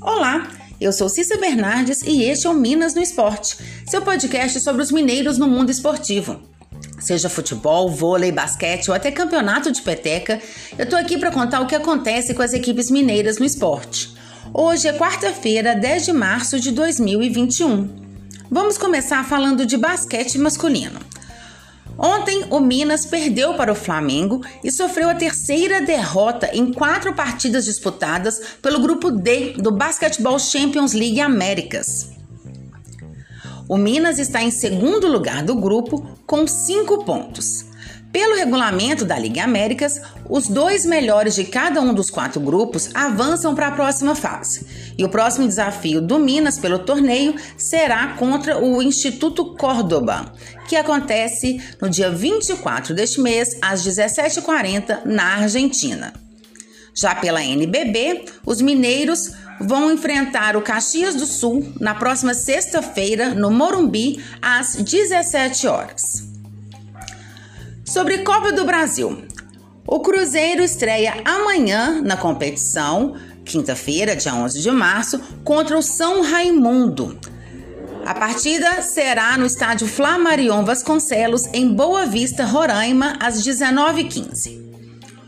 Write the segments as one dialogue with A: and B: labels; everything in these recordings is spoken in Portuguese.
A: Olá, eu sou Cissa Bernardes e este é o Minas no Esporte, seu podcast sobre os mineiros no mundo esportivo. Seja futebol, vôlei, basquete ou até campeonato de peteca, eu tô aqui para contar o que acontece com as equipes mineiras no esporte. Hoje é quarta-feira, 10 de março de 2021. Vamos começar falando de basquete masculino. Ontem, o Minas perdeu para o Flamengo e sofreu a terceira derrota em quatro partidas disputadas pelo grupo D do Basketball Champions League Américas. O Minas está em segundo lugar do grupo com cinco pontos. Pelo regulamento da Liga Américas, os dois melhores de cada um dos quatro grupos avançam para a próxima fase. E o próximo desafio do Minas pelo torneio será contra o Instituto Córdoba, que acontece no dia 24 deste mês, às 17h40, na Argentina. Já pela NBB, os mineiros vão enfrentar o Caxias do Sul na próxima sexta-feira, no Morumbi, às 17 horas. Sobre Copa do Brasil. O Cruzeiro estreia amanhã na competição, quinta-feira, dia 11 de março, contra o São Raimundo. A partida será no estádio Flamarion Vasconcelos, em Boa Vista, Roraima, às 19h15.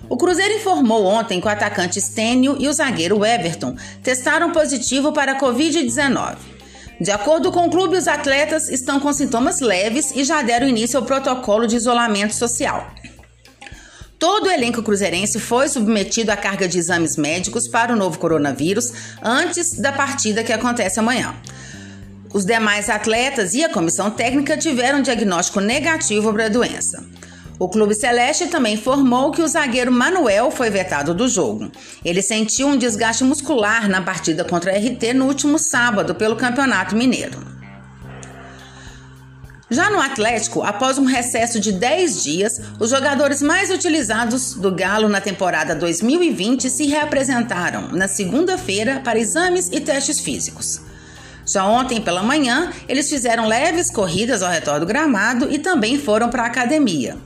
A: O Cruzeiro informou ontem que o atacante Stênio e o zagueiro Everton testaram positivo para a Covid-19. De acordo com o clube, os atletas estão com sintomas leves e já deram início ao protocolo de isolamento social. Todo o elenco cruzeirense foi submetido à carga de exames médicos para o novo coronavírus antes da partida que acontece amanhã. Os demais atletas e a comissão técnica tiveram diagnóstico negativo para a doença. O Clube Celeste também informou que o zagueiro Manuel foi vetado do jogo. Ele sentiu um desgaste muscular na partida contra a RT no último sábado pelo Campeonato Mineiro. Já no Atlético, após um recesso de 10 dias, os jogadores mais utilizados do Galo na temporada 2020 se reapresentaram na segunda-feira para exames e testes físicos. Já ontem pela manhã, eles fizeram leves corridas ao redor do gramado e também foram para a academia.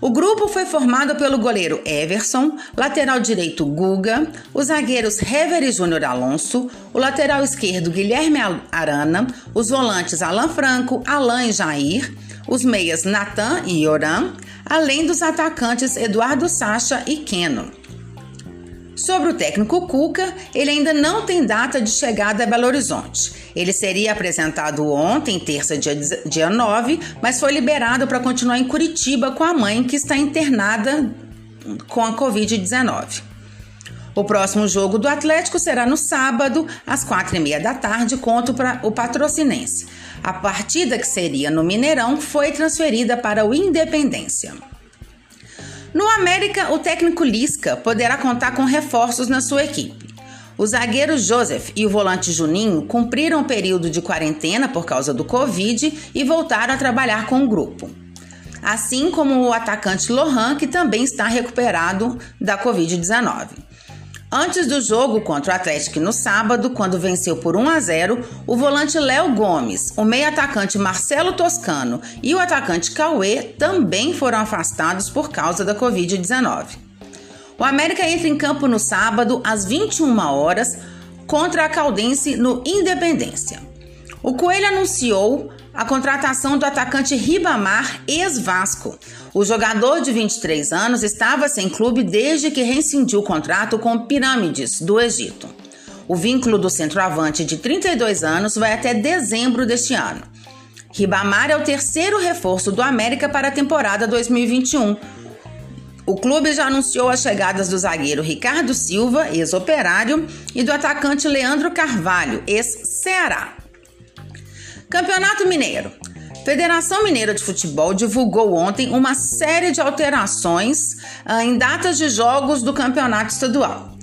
A: O grupo foi formado pelo goleiro Everson, lateral direito Guga, os zagueiros Hever e Júnior Alonso, o lateral esquerdo Guilherme Arana, os volantes Alan Franco, Alan e Jair, os meias Natan e Yoram, além dos atacantes Eduardo Sacha e Keno. Sobre o técnico Cuca, ele ainda não tem data de chegada a Belo Horizonte. Ele seria apresentado ontem, terça, dia, dia 9, mas foi liberado para continuar em Curitiba com a mãe que está internada com a Covid-19. O próximo jogo do Atlético será no sábado, às quatro e meia da tarde, contra o Patrocinense. A partida que seria no Mineirão foi transferida para o Independência. No América, o técnico Lisca poderá contar com reforços na sua equipe. O zagueiro Joseph e o volante Juninho cumpriram o período de quarentena por causa do Covid e voltaram a trabalhar com o grupo. Assim como o atacante Lohan, que também está recuperado da Covid-19. Antes do jogo contra o Atlético no sábado, quando venceu por 1 a 0, o volante Léo Gomes, o meio-atacante Marcelo Toscano e o atacante Cauê também foram afastados por causa da Covid-19. O América entra em campo no sábado, às 21 horas, contra a Caldense no Independência. O Coelho anunciou a contratação do atacante Ribamar, ex-Vasco. O jogador de 23 anos estava sem clube desde que rescindiu o contrato com Pirâmides, do Egito. O vínculo do centroavante de 32 anos vai até dezembro deste ano. Ribamar é o terceiro reforço do América para a temporada 2021. O clube já anunciou as chegadas do zagueiro Ricardo Silva, ex-operário, e do atacante Leandro Carvalho, ex-Ceará. Campeonato Mineiro. Federação Mineira de Futebol divulgou ontem uma série de alterações ah, em datas de jogos do campeonato estadual.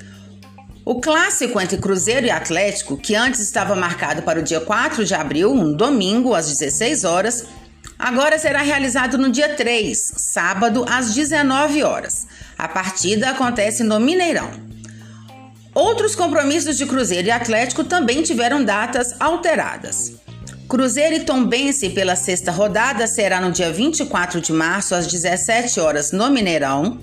A: O clássico entre Cruzeiro e Atlético, que antes estava marcado para o dia 4 de abril, um domingo, às 16 horas, agora será realizado no dia 3, sábado, às 19 horas. A partida acontece no Mineirão. Outros compromissos de Cruzeiro e Atlético também tiveram datas alteradas. Cruzeiro e Tombense pela sexta rodada será no dia 24 de março às 17 horas no Mineirão.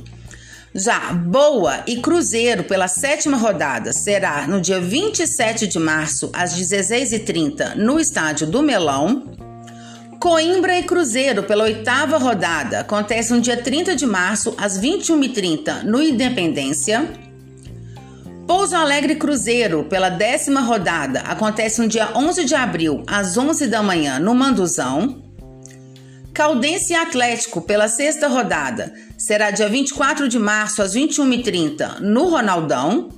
A: Já Boa e Cruzeiro pela sétima rodada será no dia 27 de março, às 16h30, no estádio do Melão. Coimbra e Cruzeiro pela oitava rodada acontece no dia 30 de março, às 21h30, no Independência. Pouso Alegre Cruzeiro pela décima rodada acontece no dia 11 de abril, às 11 da manhã, no Manduzão. Caldense Atlético pela sexta rodada será dia 24 de março às 21h30 no Ronaldão.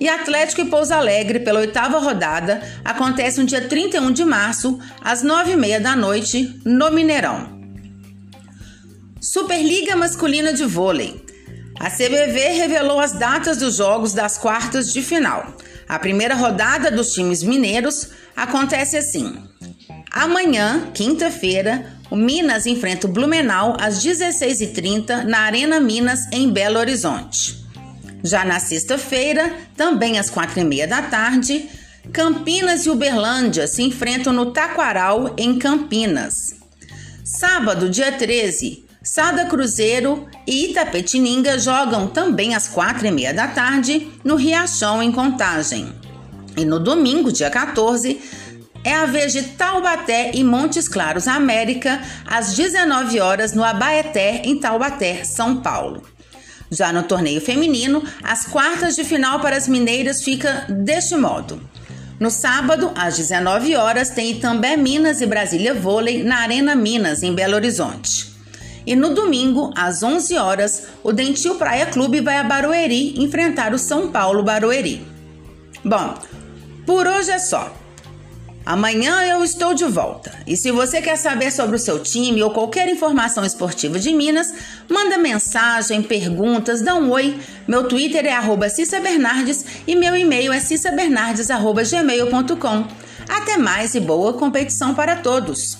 A: E Atlético e Pouso Alegre pela oitava rodada acontece no dia 31 de março às 9h30 da noite no Mineirão. Superliga Masculina de Vôlei. A CBV revelou as datas dos jogos das quartas de final. A primeira rodada dos times mineiros acontece assim: Amanhã, quinta-feira, o Minas enfrenta o Blumenau às 16h30 na Arena Minas, em Belo Horizonte. Já na sexta-feira, também às 4h30 da tarde, Campinas e Uberlândia se enfrentam no Taquaral, em Campinas. Sábado, dia 13, Sada Cruzeiro e Itapetininga jogam também às 4h30 da tarde no Riachão, em Contagem. E no domingo, dia 14, é a vez de Taubaté e Montes Claros, América, às 19 horas no Abaeté, em Taubaté, São Paulo. Já no torneio feminino, as quartas de final para as mineiras fica deste modo. No sábado, às 19 horas, tem Itambé Minas e Brasília Vôlei na Arena Minas, em Belo Horizonte. E no domingo, às 11 horas, o Dentil Praia Clube vai a Barueri enfrentar o São Paulo Barueri. Bom, por hoje é só. Amanhã eu estou de volta. E se você quer saber sobre o seu time ou qualquer informação esportiva de Minas, manda mensagem, perguntas, dá um oi. Meu Twitter é arroba Cissa Bernardes e meu e-mail é cissabernardes.gmail.com. Até mais e boa competição para todos!